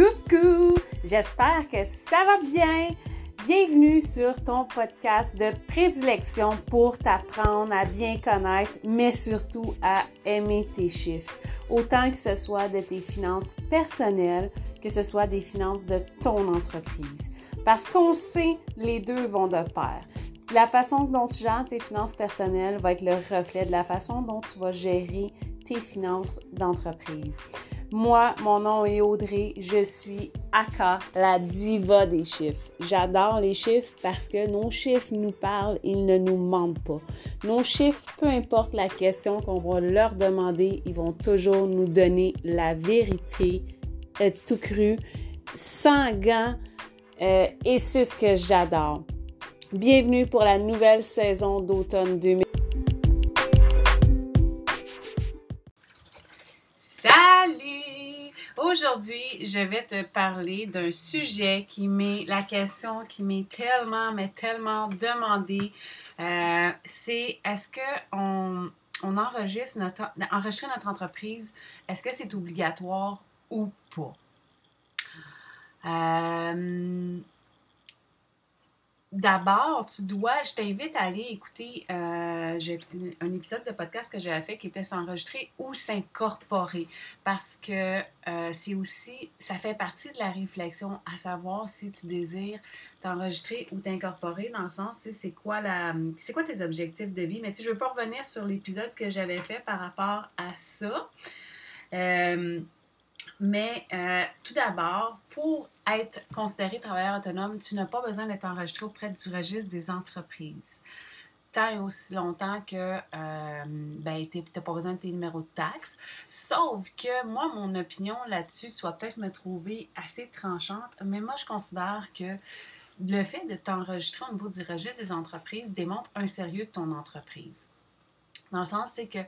Coucou! J'espère que ça va bien. Bienvenue sur ton podcast de prédilection pour t'apprendre à bien connaître, mais surtout à aimer tes chiffres. Autant que ce soit de tes finances personnelles, que ce soit des finances de ton entreprise. Parce qu'on sait, les deux vont de pair. La façon dont tu gères tes finances personnelles va être le reflet de la façon dont tu vas gérer tes finances d'entreprise. Moi, mon nom est Audrey, je suis Aka, la diva des chiffres. J'adore les chiffres parce que nos chiffres nous parlent, ils ne nous mentent pas. Nos chiffres, peu importe la question qu'on va leur demander, ils vont toujours nous donner la vérité, euh, tout cru, sans gants, euh, et c'est ce que j'adore. Bienvenue pour la nouvelle saison d'automne 2020. Salut! Aujourd'hui, je vais te parler d'un sujet qui m'est la question qui m'est tellement, mais tellement demandée. Euh, c'est est-ce que on, enregistre notre enregistrer notre entreprise, est-ce que c'est obligatoire ou pas? Euh, D'abord, tu dois, je t'invite à aller écouter euh, un épisode de podcast que j'avais fait qui était s'enregistrer ou s'incorporer parce que euh, c'est aussi, ça fait partie de la réflexion à savoir si tu désires t'enregistrer ou t'incorporer dans le sens, c'est quoi la, c'est quoi tes objectifs de vie? Mais tu sais, je veux pas revenir sur l'épisode que j'avais fait par rapport à ça. Euh, mais euh, tout d'abord, pour être considéré travailleur autonome, tu n'as pas besoin d'être enregistré auprès du registre des entreprises. Tant et aussi longtemps que euh, ben, tu n'as pas besoin de tes numéros de taxes. Sauf que moi, mon opinion là-dessus, tu vas peut-être me trouver assez tranchante, mais moi, je considère que le fait de t'enregistrer au niveau du registre des entreprises démontre un sérieux de ton entreprise. Dans le sens, c'est que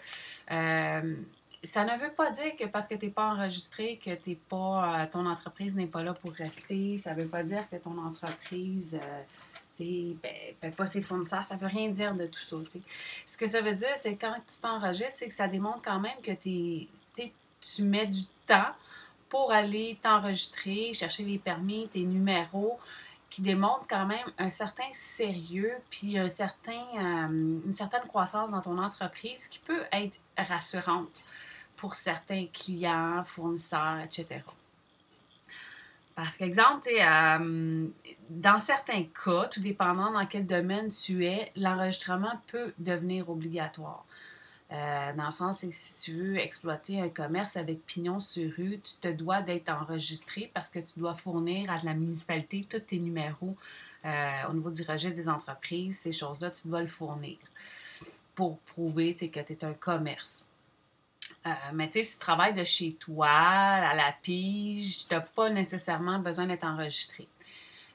euh, ça ne veut pas dire que parce que tu n'es pas enregistré, que t'es pas, euh, ton entreprise n'est pas là pour rester. Ça ne veut pas dire que ton entreprise euh, ben, pas ses fournisseurs. Ça ne veut rien dire de tout ça. Ce que ça veut dire, c'est quand tu t'enregistres, c'est que ça démontre quand même que tu mets du temps pour aller t'enregistrer, chercher les permis, tes numéros qui démontrent quand même un certain sérieux puis un certain, euh, une certaine croissance dans ton entreprise qui peut être rassurante pour certains clients, fournisseurs, etc. Parce qu'exemple, euh, dans certains cas, tout dépendant dans quel domaine tu es, l'enregistrement peut devenir obligatoire. Euh, dans le sens que si tu veux exploiter un commerce avec pignon sur rue, tu te dois d'être enregistré parce que tu dois fournir à la municipalité tous tes numéros euh, au niveau du registre des entreprises. Ces choses-là, tu dois le fournir pour prouver que tu es un commerce. Euh, mais tu sais, si tu travailles de chez toi, à la pige, tu n'as pas nécessairement besoin d'être enregistré.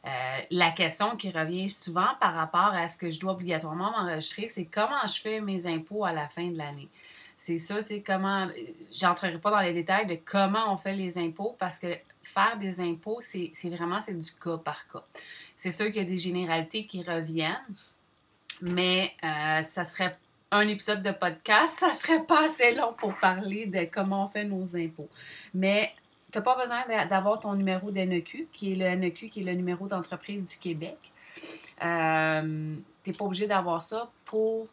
Euh, la question qui revient souvent par rapport à ce que je dois obligatoirement m'enregistrer, c'est comment je fais mes impôts à la fin de l'année? C'est ça, c'est comment. J'entrerai pas dans les détails de comment on fait les impôts parce que faire des impôts, c'est vraiment c'est du cas par cas. C'est sûr qu'il y a des généralités qui reviennent, mais euh, ça serait un épisode de podcast, ça serait pas assez long pour parler de comment on fait nos impôts. Mais tu n'as pas besoin d'avoir ton numéro d'NEQ, qui est le NEQ, qui est le numéro d'entreprise du Québec. Euh, tu n'es pas obligé d'avoir ça pour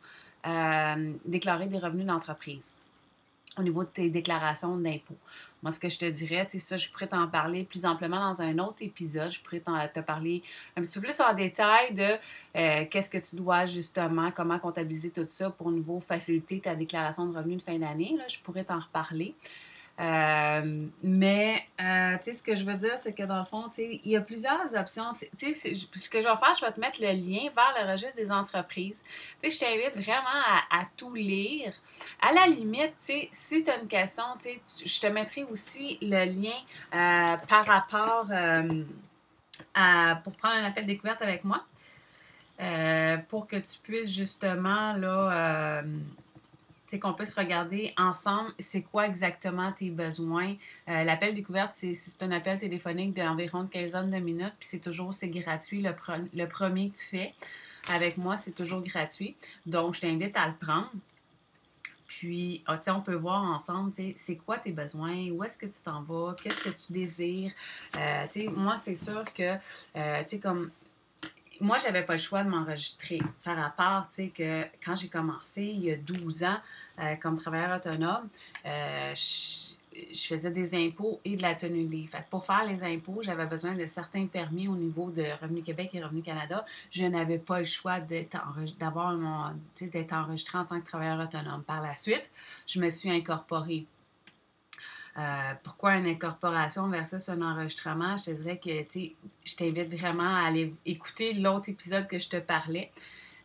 euh, déclarer des revenus d'entreprise au niveau de tes déclarations d'impôts. Moi, ce que je te dirais, c'est ça, je pourrais t'en parler plus amplement dans un autre épisode. Je pourrais te parler un petit peu plus en détail de euh, qu'est-ce que tu dois justement, comment comptabiliser tout ça pour au faciliter ta déclaration de revenus de fin d'année. Je pourrais t'en reparler. Euh, mais, euh, tu sais, ce que je veux dire, c'est que dans le fond, tu sais, il y a plusieurs options. Tu sais, ce que je vais faire, je vais te mettre le lien vers le registre des entreprises. Tu sais, je t'invite vraiment à, tout lire. À la limite, tu sais, si tu as une question, tu sais, je te mettrai aussi le lien euh, par rapport à, pour prendre un appel découverte avec moi. pour que tu puisses justement, là, qu'on peut se regarder ensemble c'est quoi exactement tes besoins? Euh, l'appel découverte, c'est, un appel téléphonique d'environ une quinzaine de minutes, puis c'est toujours, c'est gratuit. Le, le premier que tu fais avec moi, c'est toujours gratuit. Donc, je t'invite à le prendre. Puis, ah, on peut voir ensemble, c'est quoi tes besoins, où est-ce que tu t'en vas, qu'est-ce que tu désires? Euh, moi, c'est sûr que, euh, comme moi, j'avais pas le choix de m'enregistrer. Par rapport, tu sais, que quand j'ai commencé, il y a 12 ans, euh, comme travailleur autonome, euh, je, faisais des impôts et de la tenue de livre. Fait pour faire les impôts, j'avais besoin de certains permis au niveau de Revenu Québec et Revenu Canada. Je n'avais pas le choix d'être enregistré en tant que travailleur autonome. Par la suite, je me suis incorporée euh, pourquoi une incorporation versus un enregistrement? Je dirais que je t'invite vraiment à aller écouter l'autre épisode que je te parlais.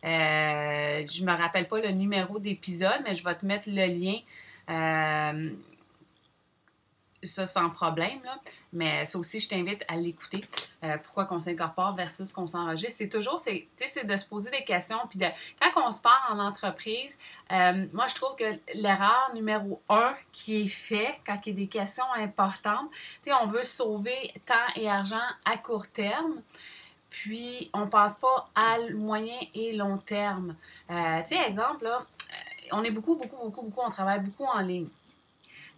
Euh, je ne me rappelle pas le numéro d'épisode, mais je vais te mettre le lien. Euh, ça sans problème. Là. Mais ça aussi, je t'invite à l'écouter. Euh, pourquoi qu'on s'incorpore versus qu'on s'enregistre. C'est toujours, c'est, de se poser des questions. Puis de, quand on se part en entreprise, euh, moi, je trouve que l'erreur numéro un qui est faite quand il y a des questions importantes, on veut sauver temps et argent à court terme. Puis, on pense pas à moyen et long terme. Euh, tu sais, exemple, là, on est beaucoup, beaucoup, beaucoup, beaucoup, on travaille beaucoup en ligne.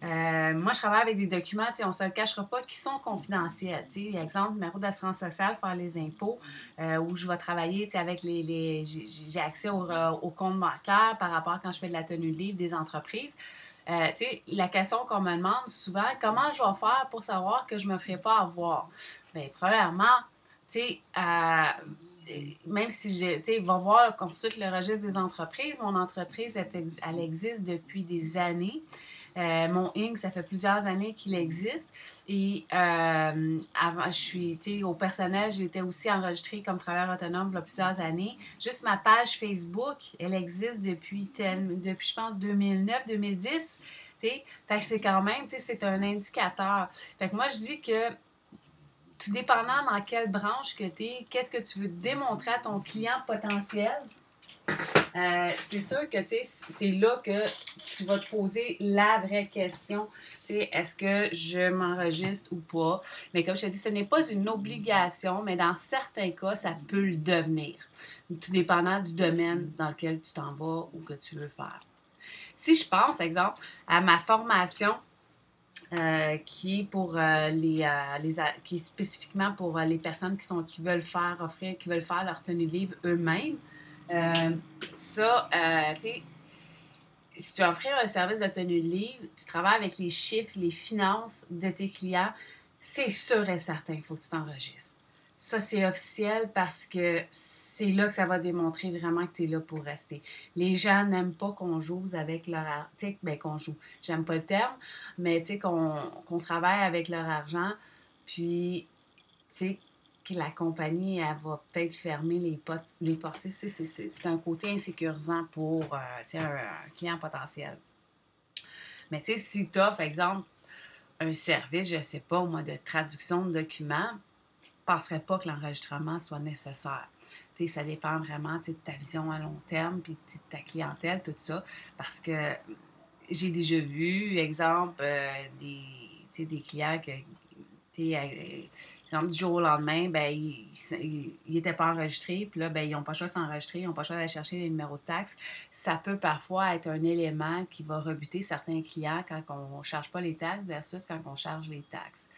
Euh, moi, je travaille avec des documents, on ne se le cachera pas, qui sont confidentiels. T'sais. Exemple, numéro d'assurance sociale, faire les impôts, euh, où je vais travailler avec les. les j'ai accès au, euh, au, compte bancaire par rapport quand je fais de la tenue de livre des entreprises. La question qu'on me demande souvent, comment je vais faire pour savoir que je ne me ferai pas avoir? Bien, premièrement, même si j'ai, tu va voir, consulte le registre des entreprises. Mon entreprise, elle existe depuis des années. Euh, mon Inc., ça fait plusieurs années qu'il existe. Et euh, avant, je suis, au personnel, j'étais aussi enregistrée comme travailleur autonome il y a plusieurs années. Juste ma page Facebook, elle existe depuis, depuis je pense, 2009-2010. Fait que c'est quand même, c'est un indicateur. Fait que moi, je dis que tout dépendant dans quelle branche que tu es, qu'est-ce que tu veux démontrer à ton client potentiel, euh, c'est sûr que c'est là que tu vas te poser la vraie question. Est-ce que je m'enregistre ou pas? Mais comme je te dis, ce n'est pas une obligation, mais dans certains cas, ça peut le devenir. Tout dépendant du domaine dans lequel tu t'en vas ou que tu veux faire. Si je pense, exemple, à ma formation euh, qui est pour euh, les, les, qui spécifiquement pour les personnes qui sont qui veulent faire offrir qui veulent faire leur tenue livre eux-mêmes ça, euh, tu sais, si tu offres un service de tenue de livre, tu travailles avec les chiffres, les finances de tes clients, c'est sûr et certain qu'il faut que tu t'enregistres. Ça, c'est officiel parce que c'est là que ça va démontrer vraiment que tu es là pour rester. Les gens n'aiment pas qu'on joue avec leur argent. Ben, qu'on joue. J'aime pas le terme, mais tu sais, qu'on travaille avec leur argent. Puis, tu sais, que la compagnie elle va peut-être fermer les, portes. Les portes. C'est un côté insécurisant pour euh, un, client potentiel. Mais si tu offres, exemple, un service, je ne sais pas, moins de traduction de documents, je ne penserais pas que l'enregistrement soit nécessaire. ça dépend vraiment de ta vision à long terme, puis de ta clientèle, tout ça. Parce que j'ai déjà vu, exemple, euh, des, des clients qui du jour au lendemain, ben, ils n'étaient pas enregistrés, puis là, ben, ils n'ont pas le choix de s'enregistrer, ils n'ont pas le choix d'aller chercher les numéros de taxes. Ça peut parfois être un élément qui va rebuter certains clients quand on ne charge pas les taxes versus quand on charge les taxes.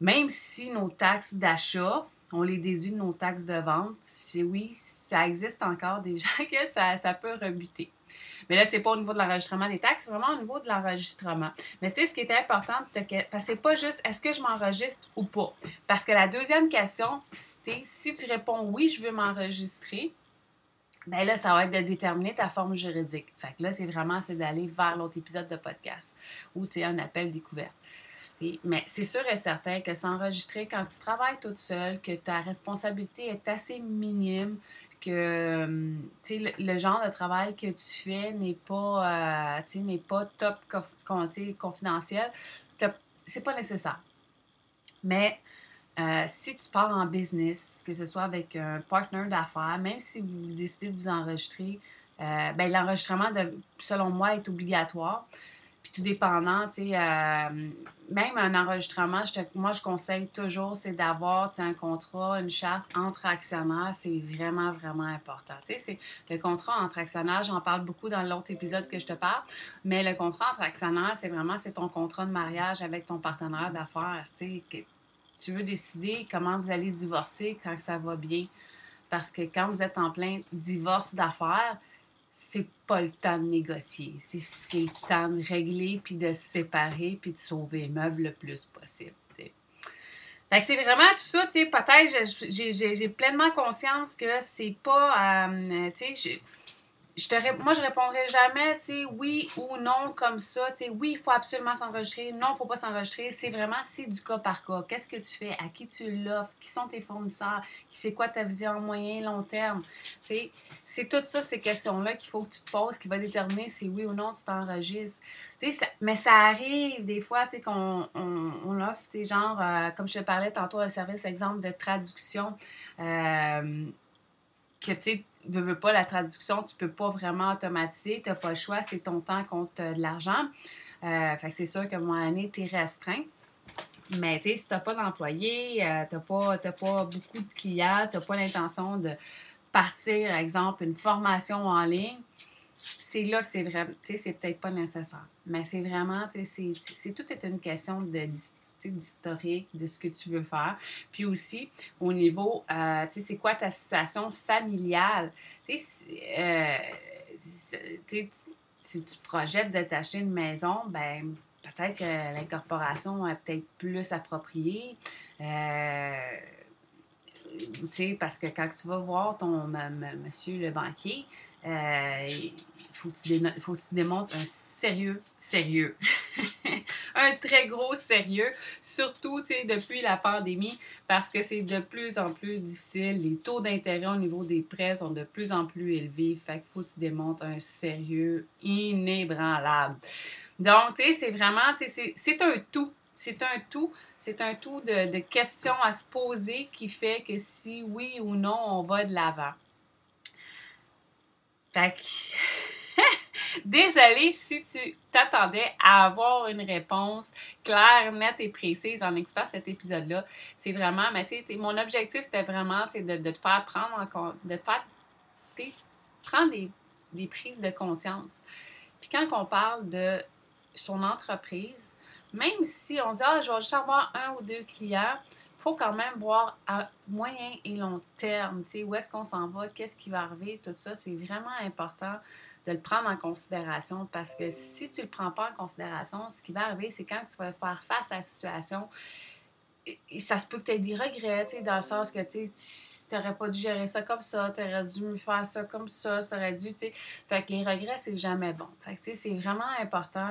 Même si nos taxes d'achat, on les déduit de nos taxes de vente, oui, ça existe encore des gens que ça, ça peut rebuter. Mais là, c'est pas au niveau de l'enregistrement des taxes, c'est vraiment au niveau de l'enregistrement. Mais tu sais, ce qui est important, parce que c'est pas juste est-ce que je m'enregistre ou pas? Parce que la deuxième question, si tu réponds oui, je veux m'enregistrer, ben là, ça va être de déterminer ta forme juridique. Fait que là, c'est vraiment d'aller vers l'autre épisode de podcast où tu as un appel découverte. Mais c'est sûr et certain que s'enregistrer quand tu travailles toute seule, que ta responsabilité est assez minime, que euh, le, le, genre de travail que tu fais n'est pas, euh, n'est pas top confidentiel, c'est pas nécessaire. Mais euh, si tu pars en business, que ce soit avec un partner d'affaires, même si vous décidez de vous enregistrer, ben, l'enregistrement, selon moi, est obligatoire. Puis tout dépendant, tu sais, euh, même un enregistrement, moi, je conseille toujours, c'est d'avoir, un contrat, une charte entre actionnaires. C'est vraiment, vraiment important. Sais, le contrat entre actionnaires, j'en parle beaucoup dans l'autre épisode que je te parle, mais le contrat entre actionnaires, c'est vraiment, c'est ton contrat de mariage avec ton partenaire d'affaires. Tu veux décider comment vous allez divorcer quand ça va bien. Parce que quand vous êtes en plein divorce d'affaires, c'est pas le temps de négocier. C'est le temps de régler, puis de se séparer, puis de sauver les meubles le plus possible. c'est vraiment tout ça, tu peut-être j'ai pleinement conscience que c'est pas, euh, je te moi, je répondrai jamais, tu sais, oui ou non comme ça. Tu sais, oui, il faut absolument s'enregistrer. Non, il ne faut pas s'enregistrer. C'est vraiment, c'est du cas par cas. Qu'est-ce que tu fais? À qui tu l'offres? Qui sont tes fournisseurs? C'est quoi ta vision moyen, long terme? Tu sais, c'est tout ça, ces questions-là qu'il faut que tu te poses, qui va déterminer si oui ou non tu t'enregistres. Tu sais, mais ça arrive des fois, tu sais, qu'on on, offre, tu sais, genre, euh, comme je te parlais tantôt, un service, exemple, de traduction. Euh, que, tu sais, veux, pas la traduction, tu peux pas vraiment automatiser, tu n'as pas le choix, c'est ton temps contre de l'argent. Euh, fait que c'est sûr que mon année, tu es restreint. Mais tu sais, si tu n'as pas d'employés, euh, tu n'as pas, pas beaucoup de clients, tu n'as pas l'intention de partir, par exemple, une formation en ligne, c'est là que c'est vrai, tu sais, c'est peut-être pas nécessaire. Mais c'est vraiment, tu sais, c'est tout est une question de d'historique, de ce que tu veux faire. Puis aussi, au niveau, euh, tu sais, c'est quoi ta situation familiale? Tu sais, euh, si tu projettes de t'acheter une maison, ben peut-être que l'incorporation est peut-être plus appropriée. Euh, tu sais, parce que quand tu vas voir ton monsieur le banquier, euh, il faut tu faut que tu démontres un sérieux, sérieux. Un très gros sérieux, surtout depuis la pandémie, parce que c'est de plus en plus difficile. Les taux d'intérêt au niveau des prêts sont de plus en plus élevés. Fait qu'il faut que tu démontres un sérieux inébranlable. Donc, tu sais, c'est vraiment, c'est un tout. C'est un tout. C'est un tout de, de questions à se poser qui fait que si oui ou non, on va de l'avant. Fait Désolée si tu t'attendais à avoir une réponse claire, nette et précise en écoutant cet épisode-là. C'est vraiment, mais tu sais, mon objectif, c'était vraiment de, te faire prendre encore, de te faire prendre des, prises de conscience. Puis quand on parle de son entreprise, même si on dit, ah, je vais juste avoir un ou deux clients, faut quand même voir à moyen et long terme, tu sais, où est-ce qu'on s'en va, qu'est-ce qui va arriver, tout ça, c'est vraiment important de le prendre en considération parce que si tu ne le prends pas en considération, ce qui va arriver, c'est quand tu vas faire face à la situation, ça se peut que tu aies des regrets, dans le sens que tu n'aurais pas dû gérer ça comme ça, tu aurais dû faire ça comme ça, ça aurait dû. Fait que les regrets, c'est jamais bon. Fait que, c'est vraiment important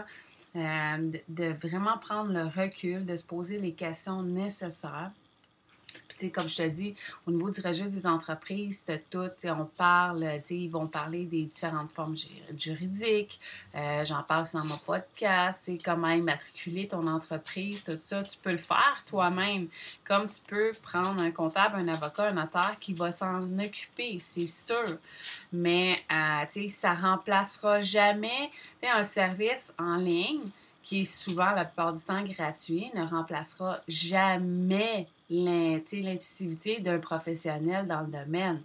euh, de, vraiment prendre le recul, de se poser les questions nécessaires comme je te dis, au niveau du registre des entreprises, tout, on parle, ils vont parler des différentes formes juridiques. Euh, j'en parle dans mon podcast, c'est comment immatriculer ton entreprise, tout ça. Tu peux le faire toi-même, comme tu peux prendre un comptable, un avocat, un notaire qui va s'en occuper, c'est sûr. Mais, euh, ça remplacera jamais un service en ligne qui est souvent la plupart du temps gratuit, ne remplacera jamais l'intuitivité d'un professionnel dans le domaine.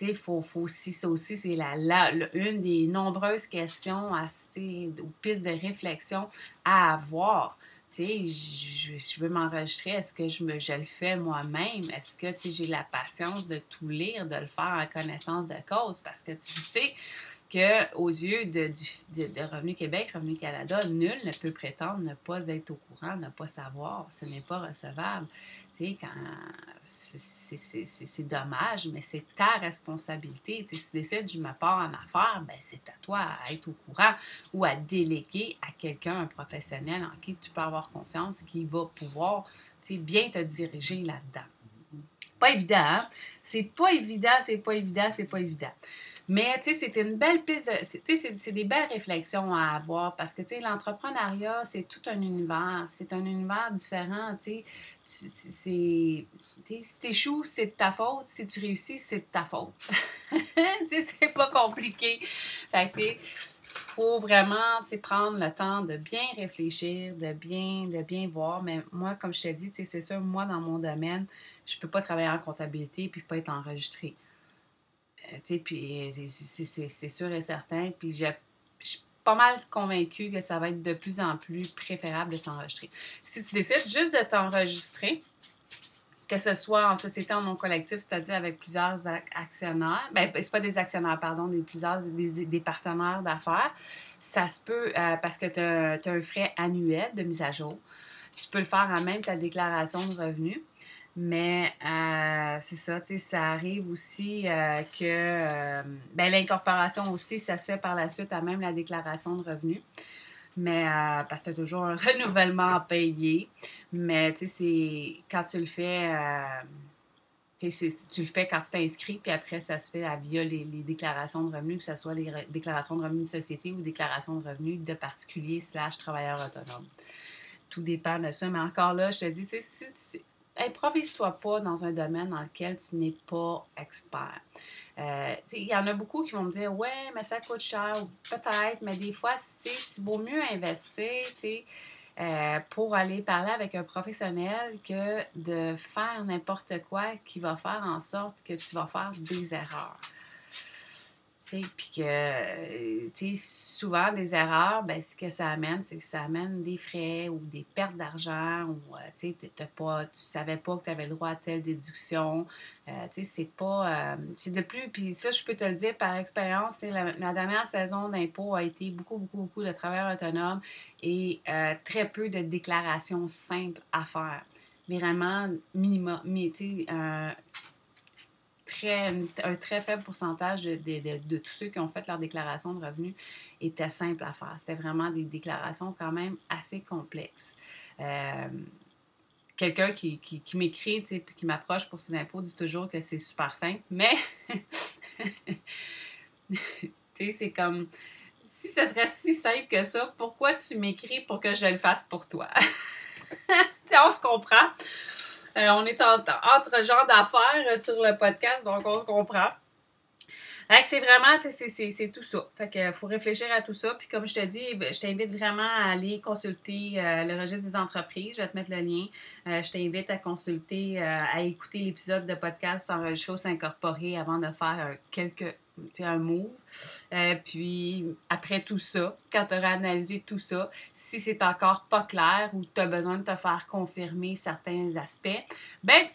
Il faut, faut aussi, ça aussi, c'est la, une des nombreuses questions à, ou pistes de réflexion à avoir. Je, je veux m'enregistrer, est-ce que je, je le fais moi-même? Est-ce que j'ai la patience de tout lire, de le faire en connaissance de cause? Parce que tu sais, qu'aux yeux de, de, Revenu Québec, Revenu Canada, nul ne peut prétendre ne pas être au courant, ne pas savoir. Ce n'est pas recevable. C'est dommage, mais c'est ta responsabilité. si tu décides, je me pars en affaires, ben c'est à toi à être au courant ou à déléguer à quelqu'un, un professionnel en qui tu peux avoir confiance, qui va pouvoir bien te diriger là-dedans. Pas évident, hein? C'est pas évident, c'est pas évident, c'est pas évident. Mais, tu sais, c'était une belle piste de. C'est des belles réflexions à avoir parce que, tu sais, l'entrepreneuriat, c'est tout un univers. C'est un univers différent, tu sais. C'est. Si tu échoues, c'est de ta faute. Si tu réussis, c'est de ta faute. tu sais, c'est pas compliqué. Fait que, faut vraiment prendre le temps de bien réfléchir, de bien, de bien voir. Mais moi, comme je t'ai dit, c'est sûr, moi, dans mon domaine, je peux pas travailler en comptabilité puis pas être enregistré. Euh, puis c'est sûr et certain. Puis je suis pas mal convaincue que ça va être de plus en plus préférable de s'enregistrer. Si tu décides juste de t'enregistrer, que ce soit en société en non collectif, c'est-à-dire avec plusieurs actionnaires, ben, c'est pas des actionnaires, pardon, des plusieurs des, partenaires d'affaires, ça se peut euh, parce que tu as, un frais annuel de mise à jour. Tu peux le faire à même ta déclaration de revenus. Mais euh, c'est ça, tu sais, ça arrive aussi euh, que ben, l'incorporation aussi, ça se fait par la suite à même la déclaration de revenus mais euh, parce que tu as toujours un renouvellement à payer. Mais tu sais, c'est quand tu le fais, euh, tu le fais quand tu t'inscris, puis après, ça se fait via les, déclarations de revenus, que ce soit les déclarations de revenus de société ou déclarations de revenus de particuliers slash travailleurs autonomes. Tout dépend de ça. Mais encore là, je te dis, si tu improvise-toi pas dans un domaine dans lequel tu n'es pas expert. Euh, il y en a beaucoup qui vont me dire Ouais, mais ça coûte cher, peut-être, mais des fois, c'est vaut mieux investir euh, pour aller parler avec un professionnel que de faire n'importe quoi qui va faire en sorte que tu vas faire des erreurs. Puis que, tu souvent, des erreurs, ben, ce que ça amène, c'est que ça amène des frais ou des pertes d'argent ou, euh, tu sais, pas, tu savais pas que tu avais le droit à telle déduction. Euh, tu sais, c'est pas... Euh, c'est de plus... Puis ça, je peux te le dire par expérience, la, la dernière saison d'impôt a été beaucoup, beaucoup, beaucoup de travailleurs autonomes et très peu de déclarations simples à faire. Vraiment, minimum, tu sais, un très faible pourcentage de, tous ceux qui ont fait leur déclaration de revenus était simple à faire. C'était vraiment des déclarations quand même assez complexes. Euh, quelqu'un qui, qui, m'écrit, qui m'approche pour ses impôts dit toujours que c'est super simple, mais c'est comme si ce serait si simple que ça, pourquoi tu m'écris pour que je le fasse pour toi? on se comprend. Euh, on est entre genre d'affaires euh, sur le podcast, donc on se comprend. c'est vraiment, c'est tout ça. Fait que faut réfléchir à tout ça. Puis comme je te dis, je t'invite vraiment à aller consulter euh, le registre des entreprises. Je vais te mettre le lien. je t'invite à consulter, à écouter l'épisode de podcast s'enregistrer ou s'incorporer avant de faire quelques un move. Euh, puis après tout ça, quand tu auras analysé tout ça, si c'est encore pas clair ou tu as besoin de te faire confirmer certains aspects, ben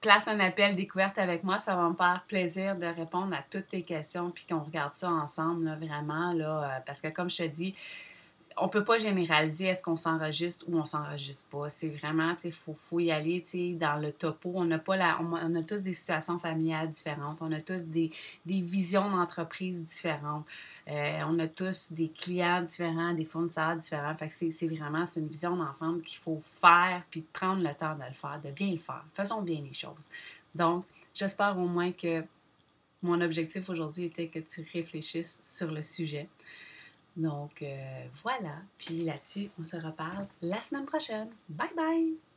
place un appel découverte avec moi, ça va me faire plaisir de répondre à toutes tes questions puis qu'on regarde ça ensemble vraiment là euh, parce que comme je te dis, on peut pas généraliser est-ce qu'on s'enregistre ou on s'enregistre pas. C'est vraiment, tu faut, faut y aller, tu dans le topo. On n'a pas la, on, a tous des situations familiales différentes. On a tous des, visions d'entreprise différentes. Euh, on a tous des clients différents, des fournisseurs différents. Fait que c'est vraiment, c'est une vision d'ensemble qu'il faut faire puis prendre le temps de le faire, de bien le faire. Faisons bien les choses. Donc, j'espère au moins que mon objectif aujourd'hui était que tu réfléchisses sur le sujet. Donc euh, voilà. Puis là-dessus, on se reparle la semaine prochaine. Bye bye!